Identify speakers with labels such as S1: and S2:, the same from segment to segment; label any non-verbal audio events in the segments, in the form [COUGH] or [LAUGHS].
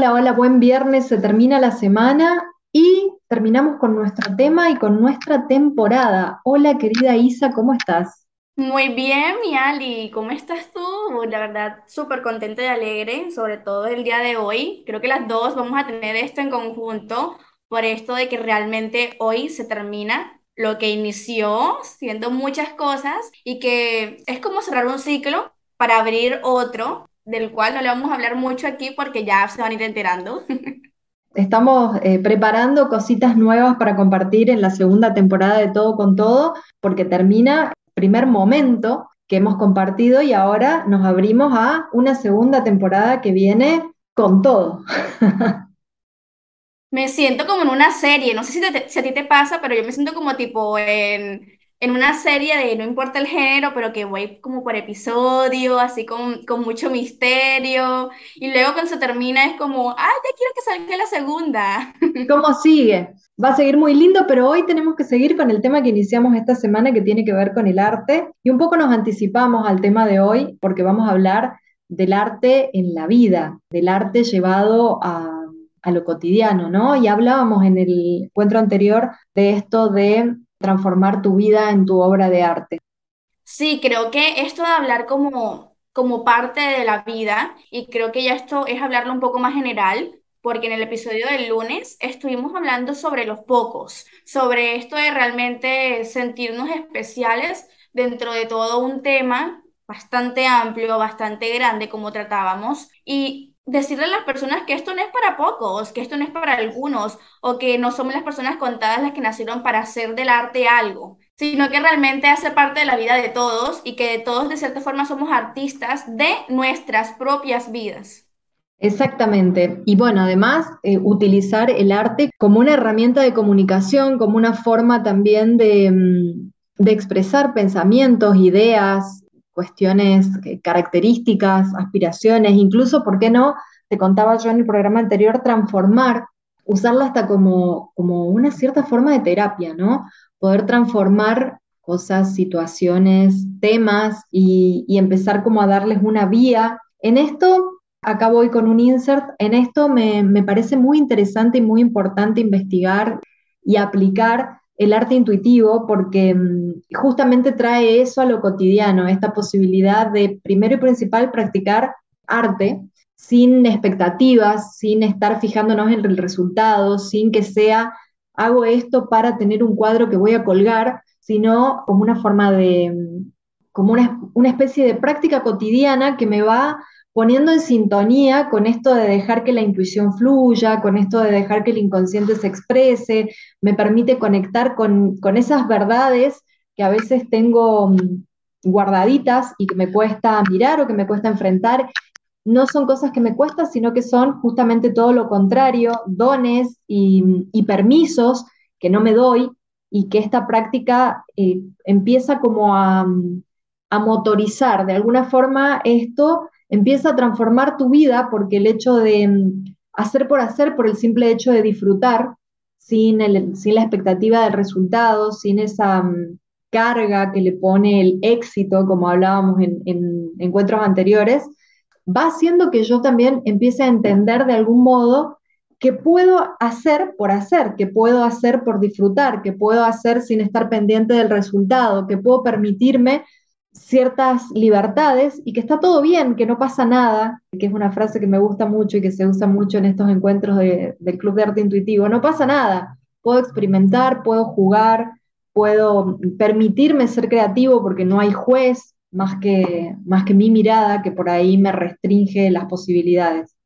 S1: Hola, hola, buen viernes, se termina la semana y terminamos con nuestro tema y con nuestra temporada. Hola, querida Isa, ¿cómo estás?
S2: Muy bien, mi Ali, ¿cómo estás tú? La verdad, súper contenta y alegre, sobre todo el día de hoy. Creo que las dos vamos a tener esto en conjunto por esto de que realmente hoy se termina lo que inició siendo muchas cosas y que es como cerrar un ciclo para abrir otro, del cual no le vamos a hablar mucho aquí porque ya se van a ir enterando.
S1: Estamos eh, preparando cositas nuevas para compartir en la segunda temporada de Todo con Todo, porque termina el primer momento que hemos compartido y ahora nos abrimos a una segunda temporada que viene con todo. [LAUGHS]
S2: Me siento como en una serie, no sé si, te- si a ti te pasa, pero yo me siento como tipo en, en una serie de no importa el género, pero que voy como por episodio, así con, con mucho misterio, y luego cuando se termina es como, ah, ya quiero que salga la segunda.
S1: ¿Cómo sigue? Va a seguir muy lindo, pero hoy tenemos que seguir con el tema que iniciamos esta semana que tiene que ver con el arte y un poco nos anticipamos al tema de hoy porque vamos a hablar del arte en la vida, del arte llevado a, a lo cotidiano, ¿no? Y hablábamos en el encuentro anterior de esto de transformar tu vida en tu obra de arte.
S2: Sí, creo que esto de hablar como, como parte de la vida, y creo que ya esto es hablarlo un poco más general, porque en el episodio del lunes estuvimos hablando sobre los pocos, sobre esto de realmente sentirnos especiales dentro de todo un tema bastante amplio, bastante grande, como tratábamos, y decirle a las personas que esto no es para pocos, que esto no es para algunos, o que no somos las personas contadas las que nacieron para hacer del arte algo sino que realmente hace parte de la vida de todos y que todos de cierta forma somos artistas de nuestras propias vidas.
S1: Exactamente. Y bueno, además, eh, utilizar el arte como una herramienta de comunicación, como una forma también de, mm, de expresar pensamientos, ideas, cuestiones, eh, características, aspiraciones, incluso, ¿por qué no? Te contaba yo en el programa anterior, transformar, usarla hasta como, como una cierta forma de terapia, ¿no? Poder transformar cosas, situaciones, temas y, empezar como a darles una vía. En esto Acá voy con un insert. En esto me, me parece muy interesante y muy importante investigar y aplicar el arte intuitivo porque mm, justamente trae eso a lo cotidiano, esta posibilidad de, primero y principal, practicar arte sin expectativas, sin estar fijándonos en el resultado, sin que sea, hago esto para tener un cuadro que voy a colgar, sino como una forma de, mm, como una, una especie de práctica cotidiana que me va poniendo en sintonía con esto de dejar que la intuición fluya, con esto de dejar que el inconsciente se exprese, me permite conectar con, con esas verdades que a veces tengo mm, guardaditas y que me cuesta mirar o que me cuesta enfrentar. No son cosas que me cuestan, sino que son justamente todo lo contrario, dones y, y permisos que no me doy y que esta práctica eh, empieza como a, a motorizar de alguna forma esto empieza a transformar tu vida porque el hecho de mm, hacer por hacer, por el simple hecho de disfrutar, sin, el, sin la expectativa del resultado, sin esa um, carga que le pone el éxito, como hablábamos en, en encuentros anteriores, va haciendo que yo también empiece a entender de algún modo que puedo hacer por hacer, que puedo hacer por disfrutar, que puedo hacer sin estar pendiente del resultado, que puedo permitirme ciertas libertades y que está todo bien, que no pasa nada, que es una frase que me gusta mucho y que se usa mucho en estos encuentros de, del Club de Arte Intuitivo, no pasa nada, puedo experimentar, puedo jugar, puedo permitirme ser creativo porque no hay juez más que, más que mi mirada que por ahí me restringe las posibilidades.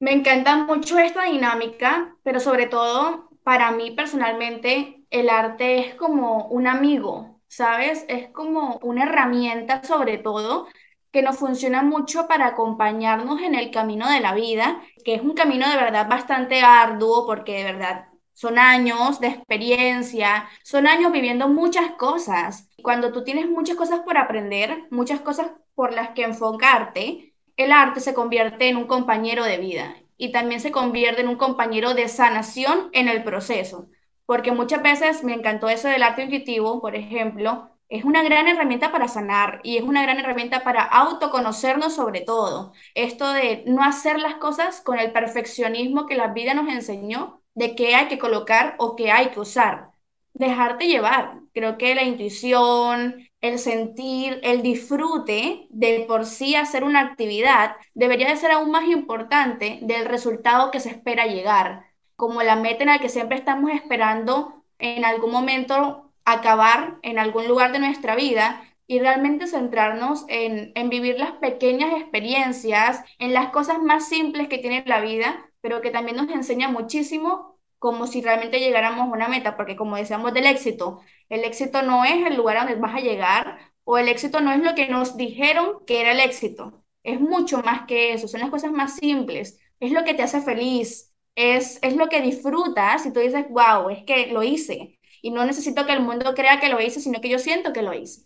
S2: Me encanta mucho esta dinámica, pero sobre todo para mí personalmente el arte es como un amigo, ¿sabes? Es como una herramienta sobre todo que nos funciona mucho para acompañarnos en el camino de la vida, que es un camino de verdad bastante arduo porque de verdad son años de experiencia, son años viviendo muchas cosas. Cuando tú tienes muchas cosas por aprender, muchas cosas por las que enfocarte, el arte se convierte en un compañero de vida y también se convierte en un compañero de sanación en el proceso. Porque muchas veces me encantó eso del arte intuitivo, por ejemplo, es una gran herramienta para sanar y es una gran herramienta para autoconocernos sobre todo. Esto de no hacer las cosas con el perfeccionismo que la vida nos enseñó de qué hay que colocar o qué hay que usar. Dejarte llevar. Creo que la intuición, el sentir, el disfrute de por sí hacer una actividad debería de ser aún más importante del resultado que se espera llegar, como la meta en la que siempre estamos esperando en algún momento acabar en algún lugar de nuestra vida y realmente centrarnos en, vivir las pequeñas experiencias, en las cosas más simples que tiene la vida, pero que también nos enseña muchísimo como si realmente llegáramos a una meta, porque como decíamos del éxito, el éxito no es el lugar donde vas a llegar o el éxito no es lo que nos dijeron que era el éxito, es mucho más que eso, son las cosas más simples, es lo que te hace feliz, es, es lo que disfrutas y tú dices, wow, es que lo hice, y no necesito que el mundo crea que lo hice, sino que yo siento que lo hice.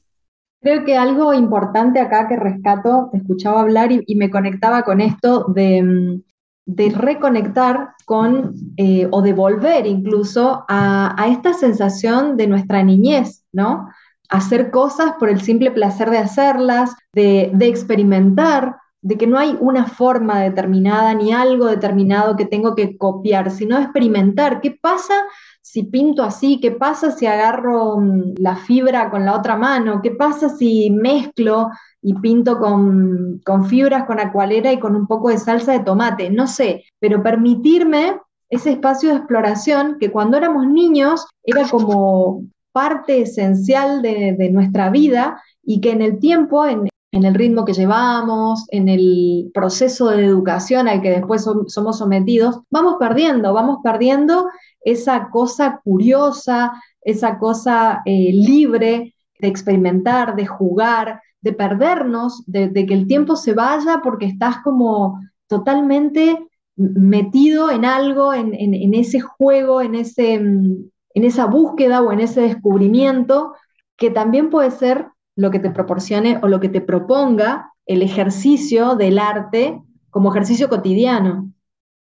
S1: Creo que algo importante acá que rescato, te escuchaba hablar y, me conectaba con esto de, mm, de reconectar con eh, o de volver incluso a, esta sensación de nuestra niñez, ¿no? Hacer cosas por el simple placer de hacerlas, de, de experimentar, de que no hay una forma determinada ni algo determinado que tengo que copiar, sino experimentar. ¿Qué pasa si pinto así? ¿Qué pasa si agarro mm, la fibra con la otra mano? ¿Qué pasa si mezclo y pinto con, fibras, con acuarela y con un poco de salsa de tomate? No sé, pero permitirme ese espacio de exploración que cuando éramos niños era como parte esencial de, nuestra vida y que en el tiempo, en, el ritmo que llevamos, en el proceso de educación al que después somos sometidos, vamos perdiendo, vamos perdiendo esa cosa curiosa, esa cosa eh, libre de experimentar, de jugar, de perdernos, de, que el tiempo se vaya porque estás como totalmente metido en algo, en, ese juego, en, ese, en esa búsqueda o en ese descubrimiento, que también puede ser lo que te proporcione o lo que te proponga el ejercicio del arte como ejercicio cotidiano.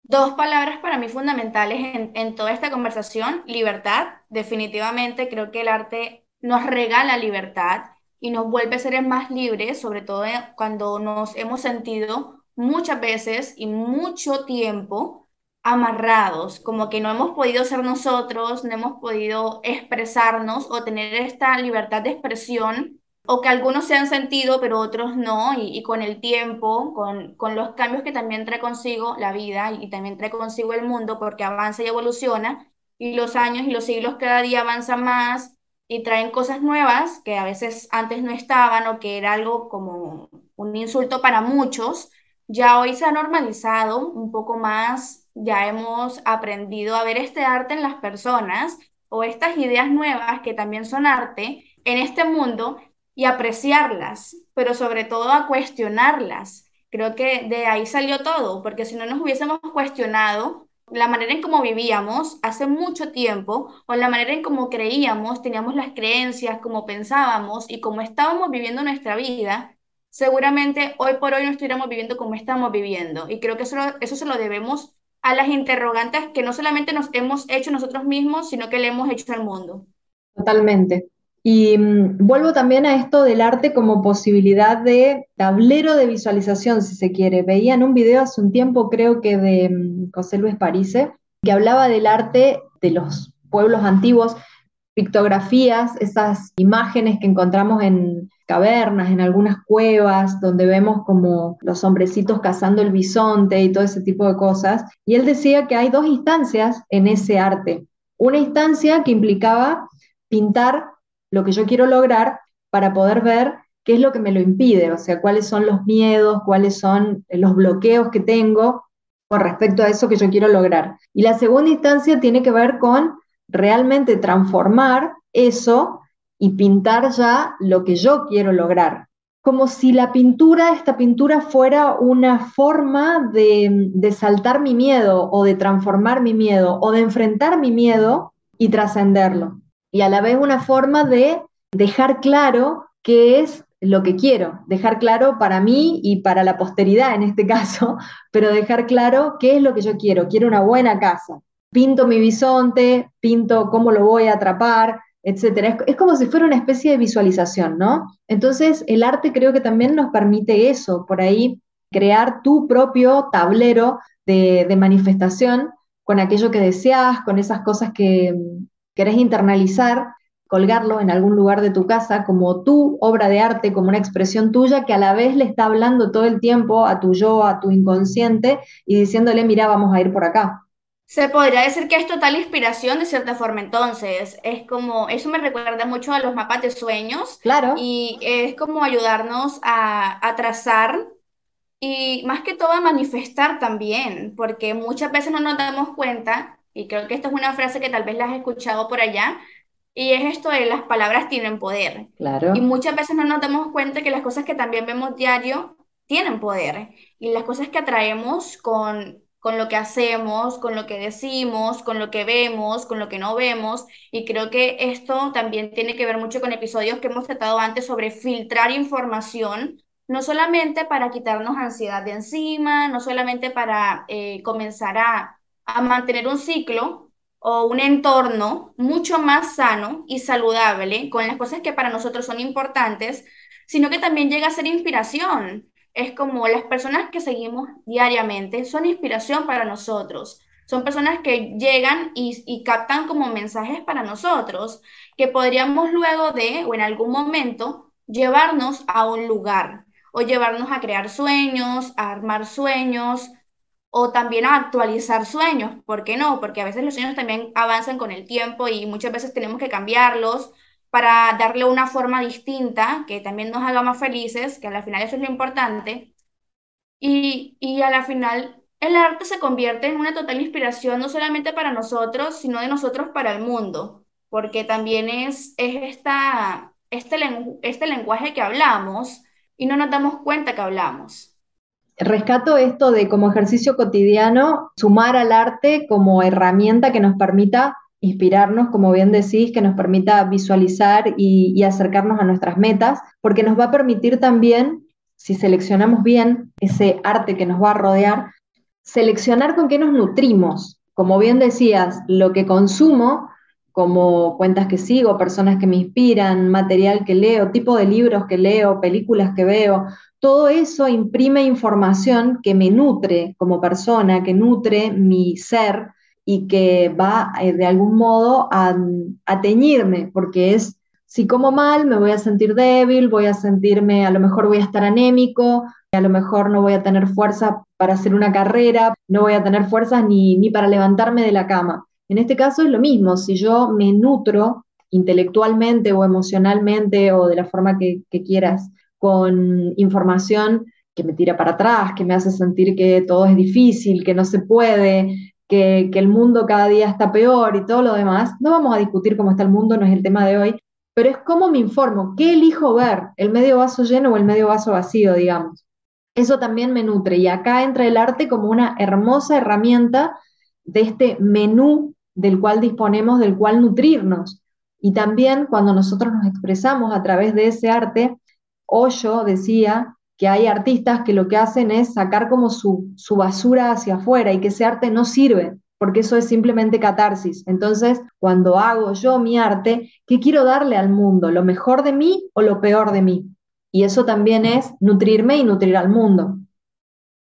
S2: Dos palabras para mí fundamentales en, toda esta conversación, libertad. Definitivamente creo que el arte nos regala libertad y nos vuelve seres más libres, sobre todo cuando nos hemos sentido muchas veces y mucho tiempo amarrados, como que no hemos podido ser nosotros, no hemos podido expresarnos o tener esta libertad de expresión o que algunos se han sentido, pero otros no, y, con el tiempo, con, con, los cambios que también trae consigo la vida y, también trae consigo el mundo, porque avanza y evoluciona, y los años y los siglos cada día avanzan más y traen cosas nuevas que a veces antes no estaban o que era algo como un insulto para muchos, ya hoy se ha normalizado un poco más, ya hemos aprendido a ver este arte en las personas o estas ideas nuevas que también son arte en este mundo y apreciarlas, pero sobre todo a cuestionarlas. Creo que de ahí salió todo, porque si no nos hubiésemos cuestionado la manera en cómo vivíamos hace mucho tiempo o la manera en cómo creíamos, teníamos las creencias, cómo pensábamos y cómo estábamos viviendo nuestra vida, seguramente hoy por hoy no estuviéramos viviendo como estamos viviendo. Y creo que eso, eso se lo debemos a las interrogantes que no solamente nos hemos hecho nosotros mismos, sino que le hemos hecho al mundo.
S1: Totalmente. Y mm, vuelvo también a esto del arte como posibilidad de tablero de visualización, si se quiere. Veía en un video hace un tiempo, creo que de mm, José Luis Parise, que hablaba del arte de los pueblos antiguos, pictografías, esas imágenes que encontramos en cavernas, en algunas cuevas, donde vemos como los hombrecitos cazando el bisonte y todo ese tipo de cosas. Y él decía que hay dos instancias en ese arte. Una instancia que implicaba pintar lo que yo quiero lograr para poder ver qué es lo que me lo impide, o sea, cuáles son los miedos, cuáles son los bloqueos que tengo con respecto a eso que yo quiero lograr. Y la segunda instancia tiene que ver con realmente transformar eso y pintar ya lo que yo quiero lograr. Como si la pintura, esta pintura fuera una forma de, de saltar mi miedo o de transformar mi miedo o de enfrentar mi miedo y trascenderlo y a la vez una forma de dejar claro qué es lo que quiero, dejar claro para mí y para la posteridad en este [LAUGHS] caso, pero dejar claro qué es lo que yo quiero. Quiero una buena casa. Pinto mi bisonte, pinto cómo lo voy a atrapar, etcétera. Es, como si fuera una especie de visualización, ¿no? Entonces, el arte creo que también nos permite eso, por ahí crear tu propio tablero de, manifestación con aquello que deseas, con esas cosas que querés internalizar, colgarlo en algún lugar de tu casa como tu obra de arte, como una expresión tuya que a la vez le está hablando todo el tiempo a tu yo, a tu inconsciente y diciéndole, mira, vamos a ir por acá.
S2: Se podría decir que es total inspiración de cierta forma, entonces, es como, eso me recuerda mucho a los mapas de sueños.
S1: Claro.
S2: Y es como ayudarnos a, a trazar y más que todo a manifestar también, porque muchas veces no nos damos cuenta, y creo que esta es una frase que tal vez la has escuchado por allá, y es esto de las palabras tienen poder.
S1: Claro.
S2: Y muchas veces no nos damos cuenta que las cosas que también vemos diario tienen poder. Y las cosas que atraemos con con lo que hacemos, con lo que decimos, con lo que vemos, con lo que no vemos. Y creo que esto también tiene que ver mucho con episodios que hemos tratado antes sobre filtrar información, no solamente para quitarnos ansiedad de encima, no solamente para eh, comenzar a, a mantener un ciclo o un entorno mucho más sano y saludable con las cosas que para nosotros son importantes, sino que también llega a ser inspiración es como las personas que seguimos diariamente son inspiración para nosotros. Son personas que llegan y, captan como mensajes para nosotros, que podríamos luego de, o en algún momento, llevarnos a un lugar, o llevarnos a crear sueños, a armar sueños, o también a actualizar sueños. ¿Por qué no? Porque a veces los sueños también avanzan con el tiempo y muchas veces tenemos que cambiarlos para darle una forma distinta que también nos haga más felices, que al final eso es lo importante. Y, y a la final el arte se convierte en una total inspiración no solamente para nosotros, sino de nosotros para el mundo, porque también es, es esta, este, este lenguaje que hablamos y no nos damos cuenta que hablamos.
S1: Rescato esto de como ejercicio cotidiano, sumar al arte como herramienta que nos permita inspirarnos, como bien decís, que nos permita visualizar y, acercarnos a nuestras metas, porque nos va a permitir también, si seleccionamos bien ese arte que nos va a rodear, seleccionar con qué nos nutrimos. Como bien decías, lo que consumo, como cuentas que sigo, personas que me inspiran, material que leo, tipo de libros que leo, películas que veo, todo eso imprime información que me nutre como persona, que nutre mi ser y que va eh, de algún modo a, teñirme, porque es, si como mal, me voy a sentir débil, voy a sentirme, a lo mejor voy a estar anémico, a lo mejor no voy a tener fuerza para hacer una carrera, no voy a tener fuerzas ni, ni para levantarme de la cama. En este caso es lo mismo, si yo me nutro intelectualmente o emocionalmente o de la forma que quieras con información que me tira para atrás, que me hace sentir que todo es difícil, que no se puede, que, el mundo cada día está peor y todo lo demás. No vamos a discutir cómo está el mundo, no es el tema de hoy, pero es cómo me informo, qué elijo ver, el medio vaso lleno o el medio vaso vacío, digamos. Eso también me nutre y acá entra el arte como una hermosa herramienta de este menú del cual disponemos, del cual nutrirnos. Y también cuando nosotros nos expresamos a través de ese arte, Hoyo decía que hay artistas que lo que hacen es sacar como su, su basura hacia afuera y que ese arte no sirve, porque eso es simplemente catarsis. Entonces, cuando hago yo mi arte, ¿qué quiero darle al mundo? ¿Lo mejor de mí o lo peor de mí? Y eso también es nutrirme y nutrir al mundo.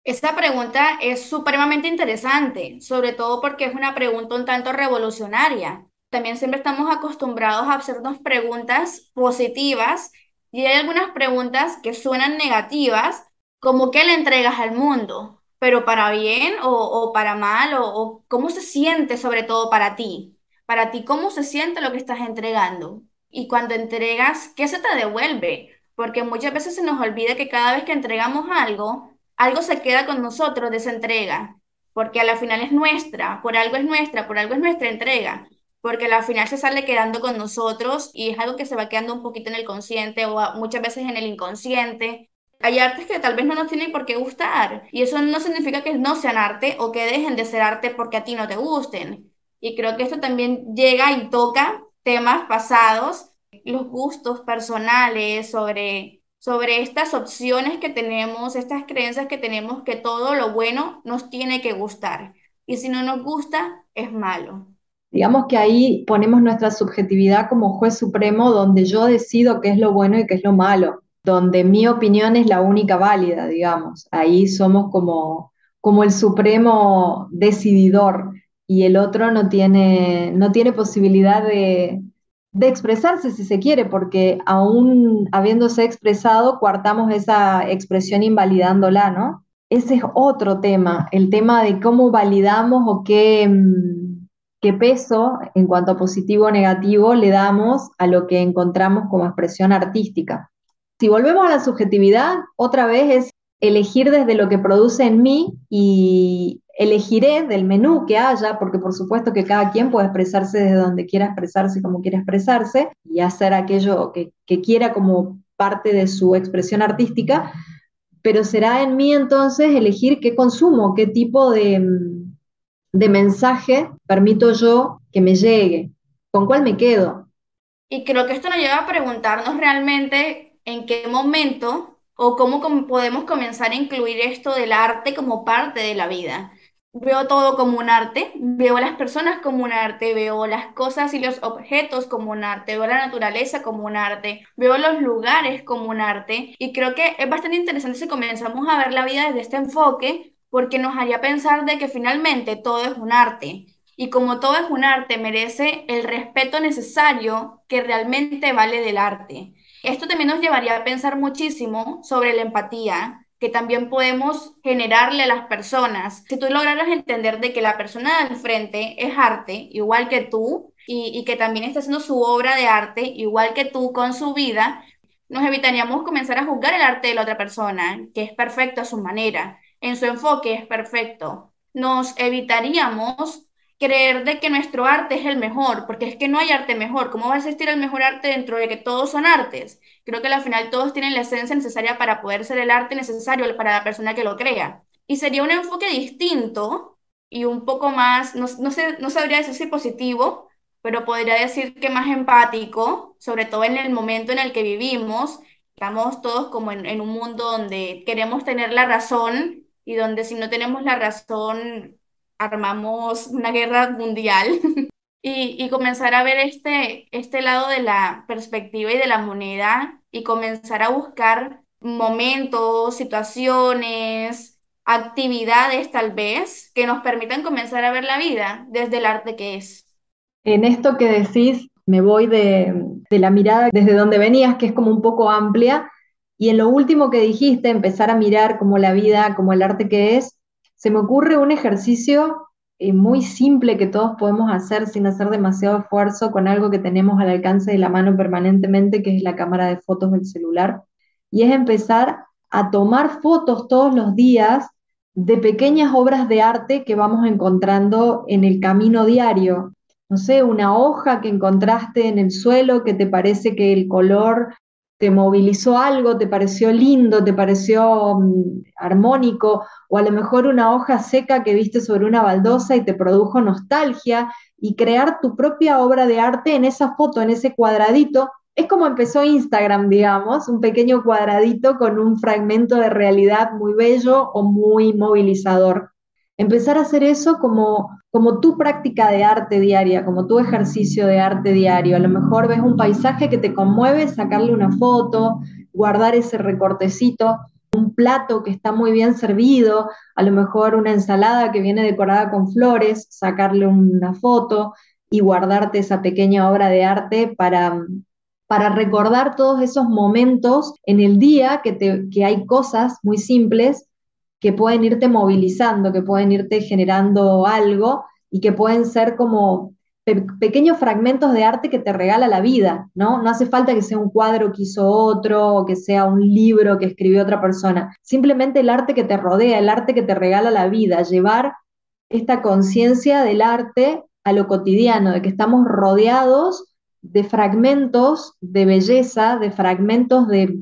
S2: Esta pregunta es supremamente interesante, sobre todo porque es una pregunta un tanto revolucionaria. También siempre estamos acostumbrados a hacernos preguntas positivas y hay algunas preguntas que suenan negativas, como qué le entregas al mundo, pero para bien o, para mal, o, cómo se siente sobre todo para ti. Para ti, ¿cómo se siente lo que estás entregando? Y cuando entregas, ¿qué se te devuelve? Porque muchas veces se nos olvida que cada vez que entregamos algo, algo se queda con nosotros de esa entrega, porque a la final es nuestra, por algo es nuestra, por algo es nuestra entrega porque al final se sale quedando con nosotros y es algo que se va quedando un poquito en el consciente o muchas veces en el inconsciente. Hay artes que tal vez no nos tienen por qué gustar y eso no significa que no sean arte o que dejen de ser arte porque a ti no te gusten. Y creo que esto también llega y toca temas pasados, los gustos personales sobre, sobre estas opciones que tenemos, estas creencias que tenemos que todo lo bueno nos tiene que gustar. Y si no nos gusta, es malo.
S1: Digamos que ahí ponemos nuestra subjetividad como juez supremo donde yo decido qué es lo bueno y qué es lo malo, donde mi opinión es la única válida, digamos. Ahí somos como, como el supremo decididor y el otro no tiene, no tiene posibilidad de, de expresarse si se quiere, porque aún habiéndose expresado, coartamos esa expresión invalidándola, ¿no? Ese es otro tema, el tema de cómo validamos o qué, mm, qué peso en cuanto a positivo o negativo le damos a lo que encontramos como expresión artística. Si volvemos a la subjetividad, otra vez es elegir desde lo que produce en mí y elegiré del menú que haya, porque por supuesto que cada quien puede expresarse desde donde quiera expresarse, como quiera expresarse, y hacer aquello que, quiera como parte de su expresión artística, pero será en mí entonces elegir qué consumo, qué tipo de, de mensaje permito yo que me llegue, con cuál me quedo.
S2: Y creo que esto nos lleva a preguntarnos realmente en qué momento o cómo podemos comenzar a incluir esto del arte como parte de la vida. Veo todo como un arte, veo las personas como un arte, veo las cosas y los objetos como un arte, veo la naturaleza como un arte, veo los lugares como un arte y creo que es bastante interesante si comenzamos a ver la vida desde este enfoque porque nos haría pensar de que finalmente todo es un arte y como todo es un arte merece el respeto necesario que realmente vale del arte. Esto también nos llevaría a pensar muchísimo sobre la empatía, que también podemos generarle a las personas. Si tú lograras entender de que la persona del frente es arte, igual que tú, y, y, que también está haciendo su obra de arte, igual que tú con su vida, nos evitaríamos comenzar a juzgar el arte de la otra persona, que es perfecto a su manera, en su enfoque es perfecto. Nos evitaríamos creer de que nuestro arte es el mejor, porque es que no hay arte mejor. ¿Cómo va a existir el mejor arte dentro de que todos son artes? Creo que al final todos tienen la esencia necesaria para poder ser el arte necesario para la persona que lo crea. Y sería un enfoque distinto y un poco más, no, sé, no sabría decir si positivo, pero podría decir que más empático, sobre todo en el momento en el que vivimos. Estamos todos como en un mundo donde queremos tener la razón y donde si no tenemos la razón armamos una guerra mundial [LAUGHS] y, comenzar a ver este, este lado de la perspectiva y de la moneda y comenzar a buscar momentos, situaciones, actividades tal vez que nos permitan comenzar a ver la vida desde el arte que es.
S1: En esto que decís, me voy de, de la mirada desde donde venías, que es como un poco amplia, y en lo último que dijiste, empezar a mirar como la vida, como el arte que es, se me ocurre un ejercicio eh, muy simple que todos podemos hacer sin hacer demasiado esfuerzo con algo que tenemos al alcance de la mano permanentemente, que es la cámara de fotos del celular, y es empezar a tomar fotos todos los días de pequeñas obras de arte que vamos encontrando en el camino diario. No sé, una hoja que encontraste en el suelo que te parece que el color te movilizó algo, te pareció lindo, te pareció mm, armónico, o a lo mejor una hoja seca que viste sobre una baldosa y te produjo nostalgia, y crear tu propia obra de arte en esa foto, en ese cuadradito. Es como empezó Instagram, digamos, un pequeño cuadradito con un fragmento de realidad muy bello o muy movilizador. Empezar a hacer eso como, como tu práctica de arte diaria, como tu ejercicio de arte diario. A lo mejor ves un paisaje que te conmueve, sacarle una foto, guardar ese recortecito, un plato que está muy bien servido, a lo mejor una ensalada que viene decorada con flores, sacarle una foto y guardarte esa pequeña obra de arte para, para recordar todos esos momentos en el día que, te, que hay cosas muy simples que pueden irte movilizando, que pueden irte generando algo y que pueden ser como pequeños fragmentos de arte que te regala la vida, ¿no? No hace falta que sea un cuadro que hizo otro o que sea un libro que escribió otra persona, simplemente el arte que te rodea, el arte que te regala la vida, llevar esta conciencia del arte a lo cotidiano, de que estamos rodeados de fragmentos de belleza, de fragmentos de,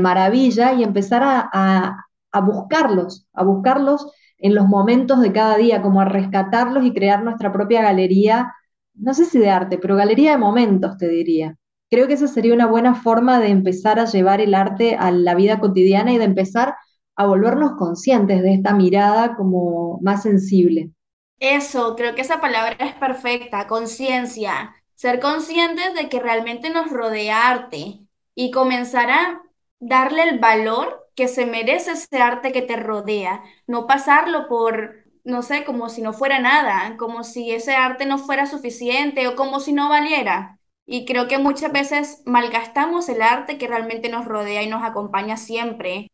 S1: maravilla y empezar a buscarlos, a buscarlos en los momentos de cada día, como a rescatarlos y crear nuestra propia galería, no sé si de arte, pero galería de momentos, te diría. Creo que esa sería una buena forma de empezar a llevar el arte a la vida cotidiana y de empezar a volvernos conscientes de esta mirada como más sensible.
S2: Eso, creo que esa palabra es perfecta, conciencia. Ser conscientes de que realmente nos rodea arte y comenzar a darle el valor que se merece ese arte que te rodea, no pasarlo por, no sé, como si no fuera nada, como si ese arte no fuera suficiente o como si no valiera. Y creo que muchas veces malgastamos el arte que realmente nos rodea y nos acompaña siempre.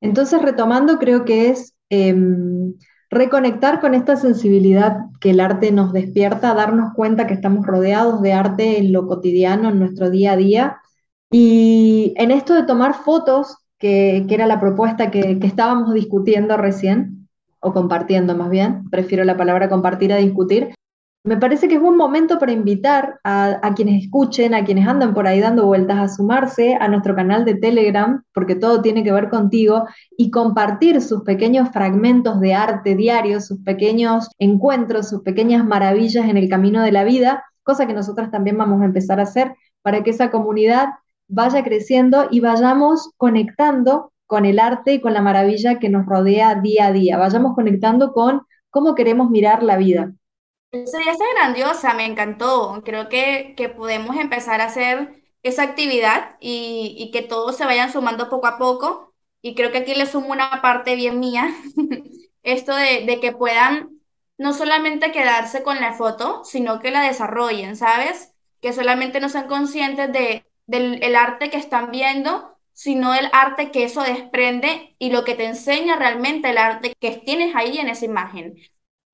S1: Entonces, retomando, creo que es em, reconectar con esta sensibilidad que el arte nos despierta, darnos cuenta que estamos rodeados de arte en lo cotidiano, en nuestro día a día. Y en esto de tomar fotos, que, era la propuesta que, estábamos discutiendo recién, o compartiendo más bien, prefiero la palabra compartir a discutir, me parece que es un momento para invitar a, quienes escuchen, a quienes andan por ahí dando vueltas, a sumarse a nuestro canal de Telegram, porque todo tiene que ver contigo, y compartir sus pequeños fragmentos de arte diario, sus pequeños encuentros, sus pequeñas maravillas en el camino de la vida, cosa que nosotras también vamos a empezar a hacer para que esa comunidad vaya creciendo y vayamos conectando con el arte y con la maravilla que nos rodea día a día, vayamos conectando con cómo queremos mirar la vida.
S2: Esa idea está grandiosa, me encantó. Creo que, que podemos empezar a hacer esa actividad y, y, que todos se vayan sumando poco a poco. Y creo que aquí le sumo una parte bien mía, [LAUGHS] esto de, de que puedan no solamente quedarse con la foto, sino que la desarrollen, ¿sabes? Que solamente no sean conscientes de, del el arte que están viendo, sino el arte que eso desprende y lo que te enseña realmente el arte que tienes ahí en esa imagen.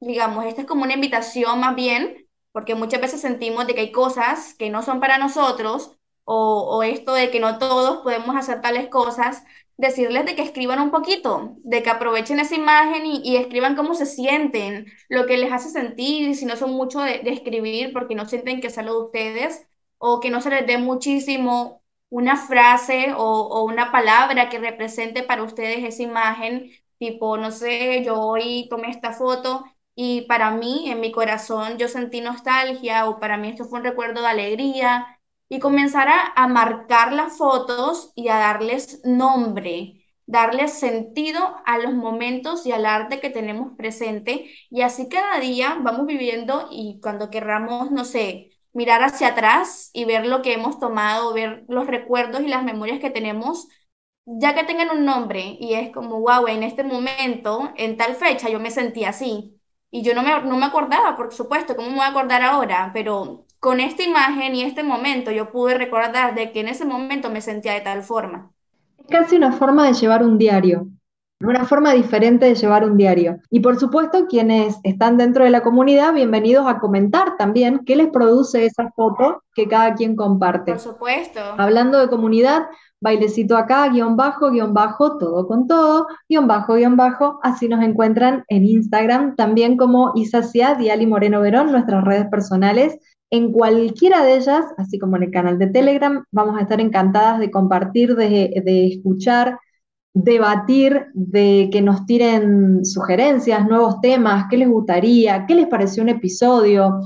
S2: Digamos, esta es como una invitación más bien, porque muchas veces sentimos de que hay cosas que no son para nosotros, o, esto de que no todos podemos hacer tales cosas, decirles de que escriban un poquito, de que aprovechen esa imagen y, escriban cómo se sienten, lo que les hace sentir, si no son mucho de, escribir porque no sienten que es algo de ustedes, o que no se les dé muchísimo una frase o, o, una palabra que represente para ustedes esa imagen, tipo, no sé, yo hoy tomé esta foto y para mí, en mi corazón, yo sentí nostalgia o para mí esto fue un recuerdo de alegría y comenzar a, marcar las fotos y a darles nombre, darles sentido a los momentos y al arte que tenemos presente. Y así cada día vamos viviendo y cuando querramos, no sé, mirar hacia atrás y ver lo que hemos tomado, ver los recuerdos y las memorias que tenemos, ya que tengan un nombre y es como, wow, en este momento, en tal fecha yo me sentí así y yo no me, no me acordaba, por supuesto, ¿cómo me voy a acordar ahora? Pero con esta imagen y este momento yo pude recordar de que en ese momento me sentía de tal forma.
S1: Es casi una forma de llevar un diario, una forma diferente de llevar un diario. Y por supuesto, quienes están dentro de la comunidad, bienvenidos a comentar también qué les produce esa foto que cada quien comparte.
S2: Por supuesto.
S1: Hablando de comunidad, bailecito acá, guion bajo, guion bajo, todo con todo, guion bajo, guion bajo, así nos encuentran en Instagram, también como Isacia Diali Moreno Verón, nuestras redes personales. En cualquiera de ellas, así como en el canal de Telegram, vamos a estar encantadas de compartir, de, de escuchar, debatir, de que nos tiren sugerencias, nuevos temas, qué les gustaría, qué les pareció un episodio,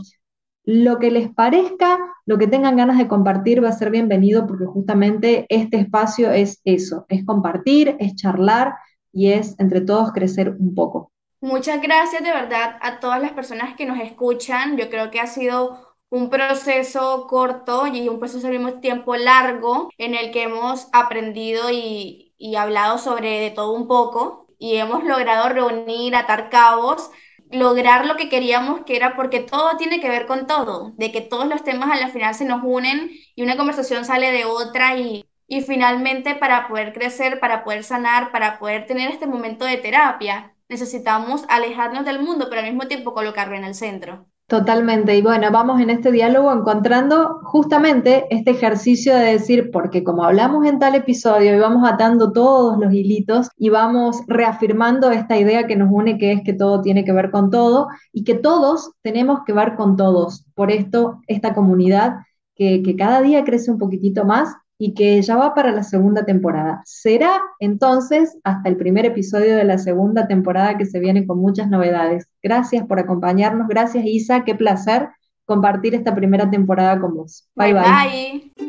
S1: lo que les parezca, lo que tengan ganas de compartir va a ser bienvenido porque justamente este espacio es eso, es compartir, es charlar y es entre todos crecer un poco.
S2: Muchas gracias de verdad a todas las personas que nos escuchan. Yo creo que ha sido un proceso corto y un proceso al mismo tiempo largo en el que hemos aprendido y, y hablado sobre de todo un poco y hemos logrado reunir, atar cabos lograr lo que queríamos, que era porque todo tiene que ver con todo, de que todos los temas a la final se nos unen y una conversación sale de otra y, y finalmente para poder crecer, para poder sanar, para poder tener este momento de terapia, necesitamos alejarnos del mundo, pero al mismo tiempo colocarlo en el centro.
S1: Totalmente. Y bueno, vamos en este diálogo encontrando justamente este ejercicio de decir, porque como hablamos en tal episodio y vamos atando todos los hilitos y vamos reafirmando esta idea que nos une, que es que todo tiene que ver con todo y que todos tenemos que ver con todos. Por esto, esta comunidad que, que cada día crece un poquitito más y que ya va para la segunda temporada. Será entonces hasta el primer episodio de la segunda temporada que se viene con muchas novedades. Gracias por acompañarnos, gracias Isa, qué placer compartir esta primera temporada con vos.
S2: bye. bye.